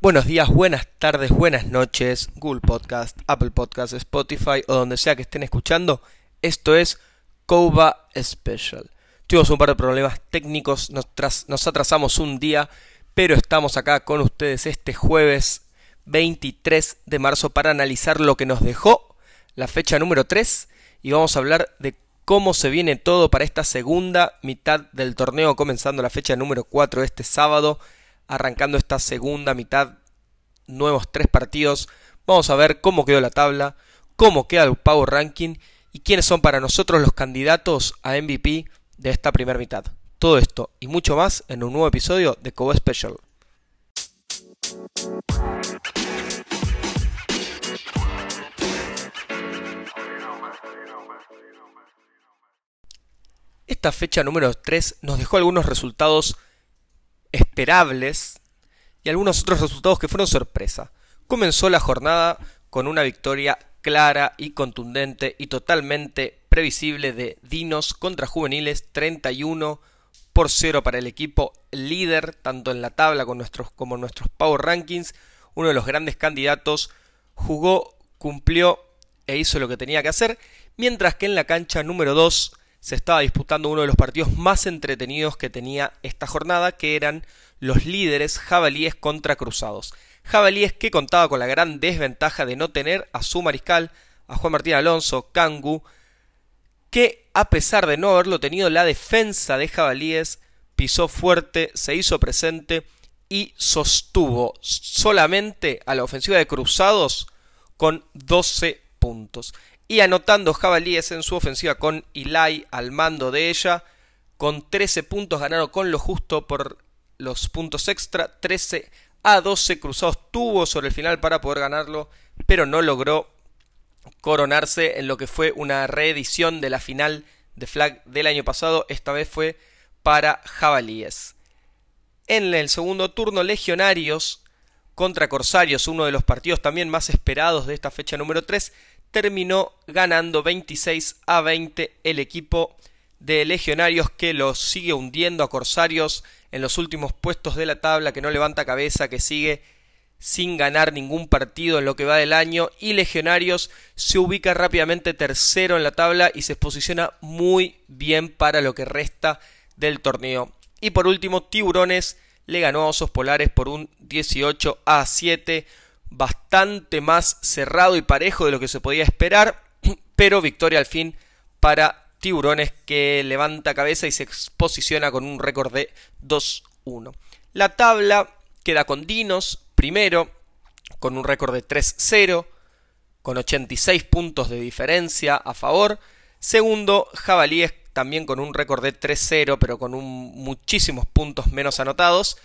Buenos días, buenas tardes, buenas noches, Google Podcast, Apple Podcast, Spotify o donde sea que estén escuchando. Esto es Koba Special. Tuvimos un par de problemas técnicos, nos, nos atrasamos un día, pero estamos acá con ustedes este jueves 23 de marzo para analizar lo que nos dejó la fecha número 3 y vamos a hablar de cómo se viene todo para esta segunda mitad del torneo, comenzando la fecha número 4 este sábado arrancando esta segunda mitad, nuevos tres partidos. Vamos a ver cómo quedó la tabla, cómo queda el Power Ranking y quiénes son para nosotros los candidatos a MVP de esta primera mitad. Todo esto y mucho más en un nuevo episodio de Cobo Special. Fecha número 3 nos dejó algunos resultados esperables y algunos otros resultados que fueron sorpresa. Comenzó la jornada con una victoria clara y contundente y totalmente previsible de Dinos contra Juveniles 31 por 0 para el equipo líder tanto en la tabla con nuestros, como en nuestros Power Rankings. Uno de los grandes candidatos jugó, cumplió e hizo lo que tenía que hacer, mientras que en la cancha número 2 se estaba disputando uno de los partidos más entretenidos que tenía esta jornada, que eran los líderes jabalíes contra cruzados. Jabalíes que contaba con la gran desventaja de no tener a su mariscal, a Juan Martín Alonso, Kangu, que a pesar de no haberlo tenido, la defensa de jabalíes pisó fuerte, se hizo presente y sostuvo solamente a la ofensiva de cruzados con 12 puntos y anotando jabalíes en su ofensiva con Ilai al mando de ella. Con 13 puntos ganaron con lo justo por los puntos extra. 13 a 12 cruzados tuvo sobre el final para poder ganarlo, pero no logró coronarse en lo que fue una reedición de la final de flag del año pasado. Esta vez fue para jabalíes. En el segundo turno, Legionarios contra Corsarios, uno de los partidos también más esperados de esta fecha número 3, terminó ganando 26 a 20 el equipo de Legionarios que los sigue hundiendo a Corsarios en los últimos puestos de la tabla, que no levanta cabeza, que sigue sin ganar ningún partido en lo que va del año y Legionarios se ubica rápidamente tercero en la tabla y se posiciona muy bien para lo que resta del torneo. Y por último, Tiburones le ganó a Osos Polares por un 18 a 7 bastante más cerrado y parejo de lo que se podía esperar, pero victoria al fin para Tiburones que levanta cabeza y se posiciona con un récord de 2-1. La tabla queda con Dinos primero, con un récord de 3-0, con 86 puntos de diferencia a favor. Segundo, Jabalíes también con un récord de 3-0, pero con muchísimos puntos menos anotados.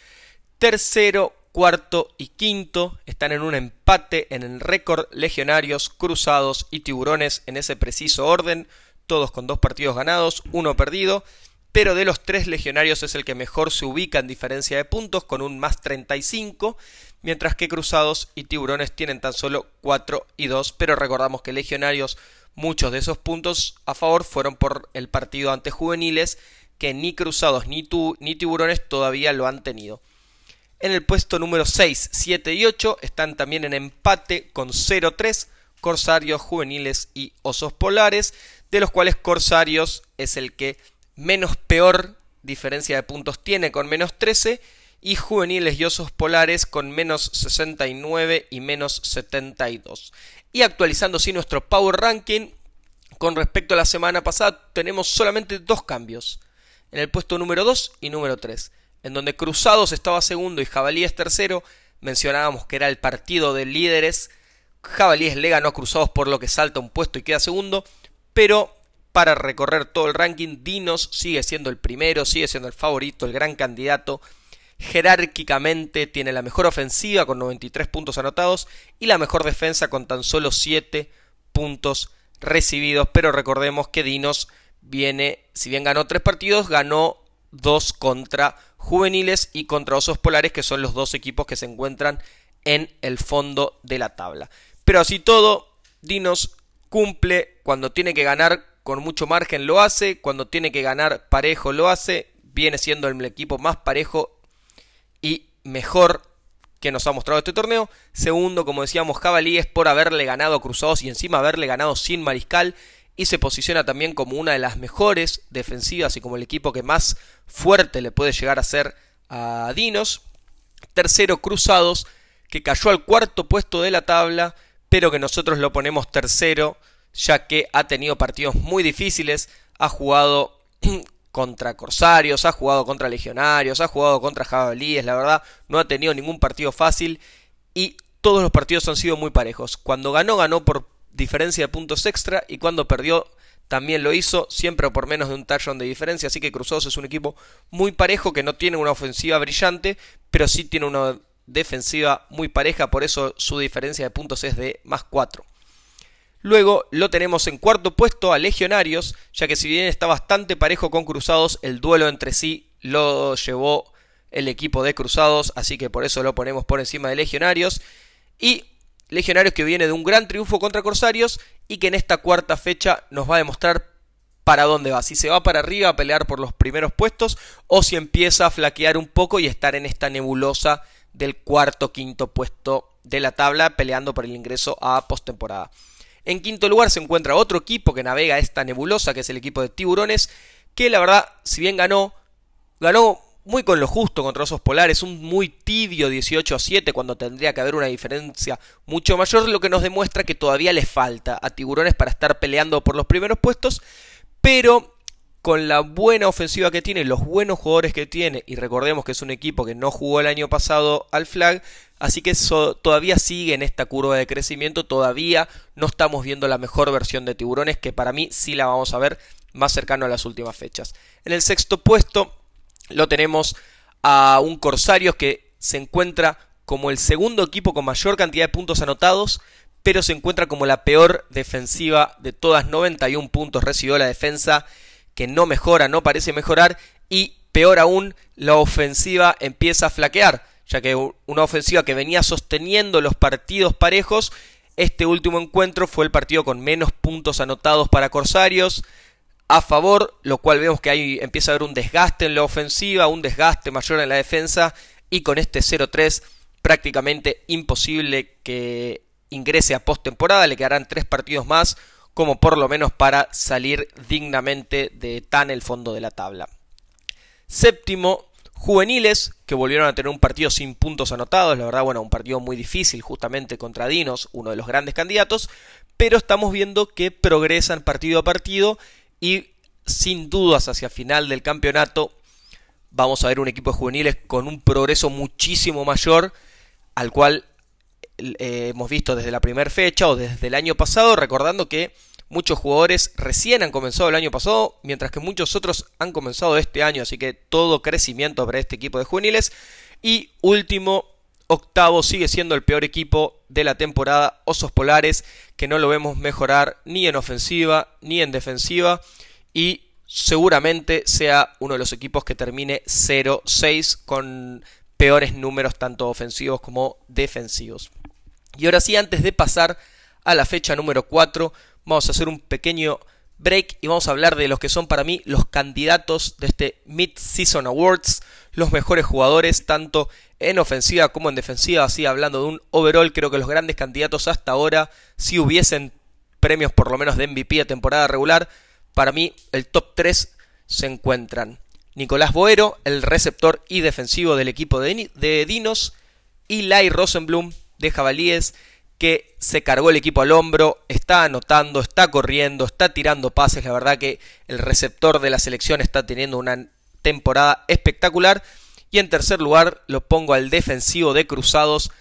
Tercero, cuarto y quinto están en un empate en el récord legionarios, cruzados y tiburones en ese preciso orden, todos con dos partidos ganados, uno perdido, pero de los tres legionarios es el que mejor se ubica en diferencia de puntos con un más 35, mientras que cruzados y tiburones tienen tan solo 4 y 2, pero recordamos que legionarios muchos de esos puntos a favor fueron por el partido ante juveniles que ni cruzados ni, ni tiburones todavía lo han tenido. En el puesto número 6, 7 y 8 están también en empate con 0-3 Corsarios, Juveniles y Osos Polares, de los cuales Corsarios es el que menos peor diferencia de puntos tiene con menos 13 y Juveniles y Osos Polares con menos 69 y menos 72. Y actualizando así nuestro Power Ranking, con respecto a la semana pasada tenemos solamente dos cambios, en el puesto número 2 y número 3 en donde Cruzados estaba segundo y Jabalíes tercero, mencionábamos que era el partido de líderes, Jabalíes le ganó a Cruzados por lo que salta un puesto y queda segundo, pero para recorrer todo el ranking, Dinos sigue siendo el primero, sigue siendo el favorito, el gran candidato, jerárquicamente tiene la mejor ofensiva con 93 puntos anotados y la mejor defensa con tan solo 7 puntos recibidos, pero recordemos que Dinos viene, si bien ganó 3 partidos, ganó 2 contra juveniles y contra osos polares, que son los dos equipos que se encuentran en el fondo de la tabla. Pero así todo, Dinos cumple cuando tiene que ganar con mucho margen lo hace, cuando tiene que ganar parejo lo hace, viene siendo el equipo más parejo y mejor que nos ha mostrado este torneo. Segundo, como decíamos, Jabalíes por haberle ganado Cruzados y encima haberle ganado sin Mariscal y se posiciona también como una de las mejores defensivas y como el equipo que más fuerte le puede llegar a ser a Dinos. Tercero, Cruzados, que cayó al cuarto puesto de la tabla, pero que nosotros lo ponemos tercero, ya que ha tenido partidos muy difíciles, ha jugado contra Corsarios, ha jugado contra Legionarios, ha jugado contra Jabalíes, la verdad no ha tenido ningún partido fácil y todos los partidos han sido muy parejos. Cuando ganó, ganó por diferencia de puntos extra y cuando perdió también lo hizo, siempre por menos de un touchdown de diferencia, así que Cruzados es un equipo muy parejo que no tiene una ofensiva brillante, pero sí tiene una defensiva muy pareja, por eso su diferencia de puntos es de más 4. Luego lo tenemos en cuarto puesto a Legionarios, ya que si bien está bastante parejo con Cruzados, el duelo entre sí lo llevó el equipo de Cruzados, así que por eso lo ponemos por encima de Legionarios. Y Legionarios que viene de un gran triunfo contra Corsarios y que en esta cuarta fecha nos va a demostrar para dónde va, si se va para arriba a pelear por los primeros puestos o si empieza a flaquear un poco y estar en esta nebulosa del cuarto quinto puesto de la tabla peleando por el ingreso a postemporada. En quinto lugar se encuentra otro equipo que navega esta nebulosa, que es el equipo de Tiburones, que la verdad, si bien ganó, ganó muy con lo justo contra Osos Polares, un muy tibio 18 a 7 cuando tendría que haber una diferencia mucho mayor, lo que nos demuestra que todavía le falta a Tiburones para estar peleando por los primeros puestos, pero con la buena ofensiva que tiene, los buenos jugadores que tiene, y recordemos que es un equipo que no jugó el año pasado al flag, así que todavía sigue en esta curva de crecimiento, todavía no estamos viendo la mejor versión de Tiburones, que para mí sí la vamos a ver más cercano a las últimas fechas. En el sexto puesto lo tenemos a un Corsarios que se encuentra como el segundo equipo con mayor cantidad de puntos anotados, pero se encuentra como la peor defensiva de todas, 91 puntos recibió la defensa que no mejora, no parece mejorar y peor aún, la ofensiva empieza a flaquear, ya que una ofensiva que venía sosteniendo los partidos parejos, este último encuentro fue el partido con menos puntos anotados para Corsarios a favor, lo cual vemos que ahí empieza a haber un desgaste en la ofensiva, un desgaste mayor en la defensa y con este 0-3 prácticamente imposible que ingrese a postemporada, le quedarán tres partidos más como por lo menos para salir dignamente de tan el fondo de la tabla. Séptimo, juveniles, que volvieron a tener un partido sin puntos anotados, la verdad, bueno, un partido muy difícil justamente contra Dinos, uno de los grandes candidatos, pero estamos viendo que progresan partido a partido y sin dudas hacia final del campeonato vamos a ver un equipo de juveniles con un progreso muchísimo mayor al cual eh, hemos visto desde la primera fecha o desde el año pasado, recordando que muchos jugadores recién han comenzado el año pasado, mientras que muchos otros han comenzado este año, así que todo crecimiento para este equipo de juveniles. Y último, octavo, sigue siendo el peor equipo de la temporada, Osos Polares, que no lo vemos mejorar ni en ofensiva ni en defensiva. Y seguramente sea uno de los equipos que termine 0-6 con peores números tanto ofensivos como defensivos. Y ahora sí, antes de pasar a la fecha número 4, vamos a hacer un pequeño break y vamos a hablar de los que son para mí los candidatos de este Mid-Season Awards, los mejores jugadores tanto en ofensiva como en defensiva, así hablando de un overall, creo que los grandes candidatos hasta ahora, si hubiesen premios por lo menos de MVP a temporada regular, para mí el top 3 se encuentran Nicolás Boero, el receptor y defensivo del equipo de, Dinos, y Lai Rosenblum, de Jabalíes que se cargó el equipo al hombro, está anotando, está corriendo, está tirando pases, la verdad que el receptor de la selección está teniendo una temporada espectacular. Y en tercer lugar lo pongo al defensivo de Cruzados,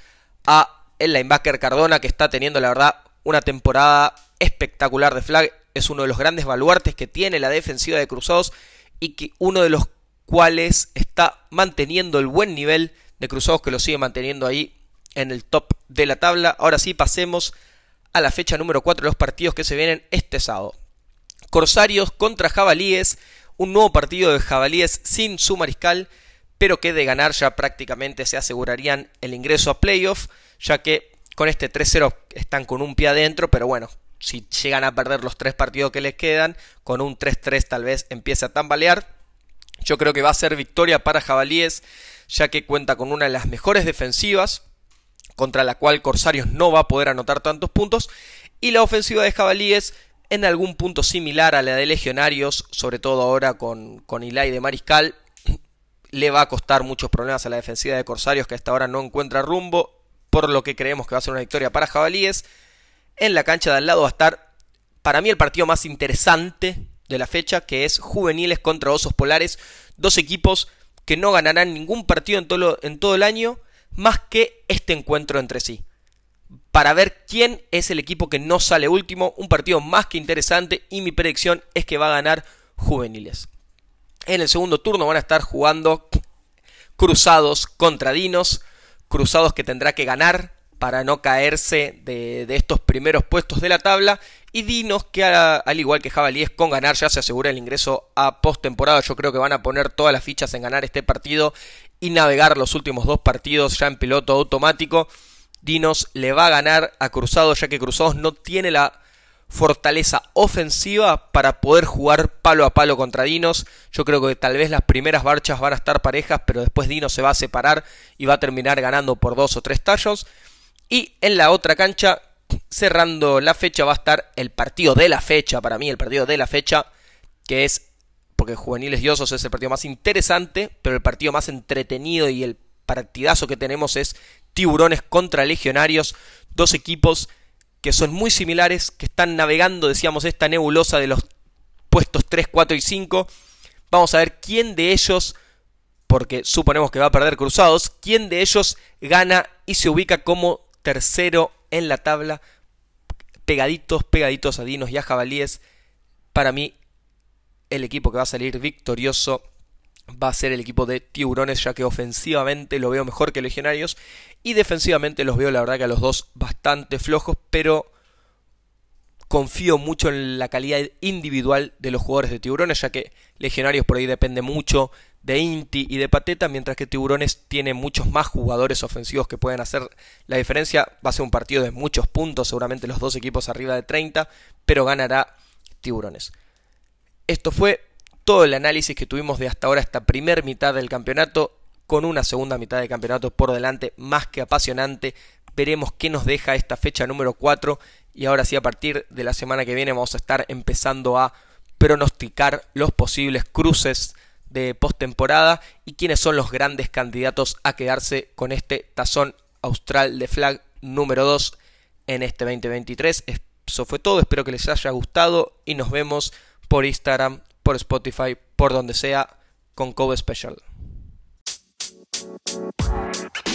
a el linebacker Cardona, que está teniendo la verdad una temporada espectacular de flag. Es uno de los grandes baluartes que tiene la defensiva de Cruzados y que uno de los cuales está manteniendo el buen nivel de Cruzados que lo sigue manteniendo ahí en el top de la tabla. Ahora sí, pasemos a la fecha número 4 de los partidos que se vienen este sábado. Corsarios contra Jabalíes, un nuevo partido de Jabalíes sin su mariscal, pero que de ganar ya prácticamente se asegurarían el ingreso a playoff, ya que con este 3-0 están con un pie adentro, pero bueno, si llegan a perder los tres partidos que les quedan, con un 3-3 tal vez empiece a tambalear. Yo creo que va a ser victoria para Jabalíes, ya que cuenta con una de las mejores defensivas, contra la cual Corsarios no va a poder anotar tantos puntos, y la ofensiva de Jabalíes en algún punto similar a la de Legionarios, sobre todo ahora con, con de Mariscal, le va a costar muchos problemas a la defensiva de Corsarios que hasta ahora no encuentra rumbo, por lo que creemos que va a ser una victoria para Jabalíes. En la cancha de al lado va a estar, para mí, el partido más interesante de la fecha, que es Juveniles contra Osos Polares, dos equipos que no ganarán ningún partido en todo, en todo el año, más que este encuentro entre sí. Para ver quién es el equipo que no sale último, un partido más que interesante y mi predicción es que va a ganar Juveniles. En el segundo turno van a estar jugando Cruzados contra Dinos, Cruzados que tendrá que ganar para no caerse de, estos primeros puestos de la tabla. Y Dinos, que al igual que Jabalíes, con ganar ya se asegura el ingreso a postemporada. Yo creo que van a poner todas las fichas en ganar este partido y navegar los últimos dos partidos ya en piloto automático. Dinos le va a ganar a Cruzados, ya que Cruzados no tiene la fortaleza ofensiva para poder jugar palo a palo contra Dinos. Yo creo que tal vez las primeras marchas van a estar parejas, pero después Dinos se va a separar y va a terminar ganando por dos o tres tallos. Y en la otra cancha, cerrando la fecha, va a estar el partido de la fecha, para mí el partido de la fecha, que es, porque Juveniles Diosos es el partido más interesante, pero el partido más entretenido y el partidazo que tenemos es Tiburones contra Legionarios, dos equipos que son muy similares, que están navegando, decíamos, esta nebulosa de los puestos 3, 4 y 5. Vamos a ver quién de ellos porque suponemos que va a perder cruzados, quién de ellos gana y se ubica como tercero en la tabla, pegaditos, pegaditos a Dinos y a Jabalíes. Para mí, el equipo que va a salir victorioso va a ser el equipo de Tiburones, ya que ofensivamente lo veo mejor que Legionarios y defensivamente los veo, la verdad, que a los dos bastante flojos, pero confío mucho en la calidad individual de los jugadores de Tiburones, ya que Legionarios por ahí depende mucho de Inti y de Pateta, mientras que Tiburones tiene muchos más jugadores ofensivos que pueden hacer la diferencia. Va a ser un partido de muchos puntos, seguramente los dos equipos arriba de 30, pero ganará Tiburones. Esto fue todo el análisis que tuvimos de hasta ahora esta primer mitad del campeonato, con una segunda mitad de campeonato por delante más que apasionante. Veremos qué nos deja esta fecha número 4 y ahora sí a partir de la semana que viene vamos a estar empezando a pronosticar los posibles cruces de postemporada y quiénes son los grandes candidatos a quedarse con este tazón austral de flag número 2 en este 2023. Eso fue todo, espero que les haya gustado y nos vemos por Instagram, por Spotify, por donde sea con Cove Special. Thank you.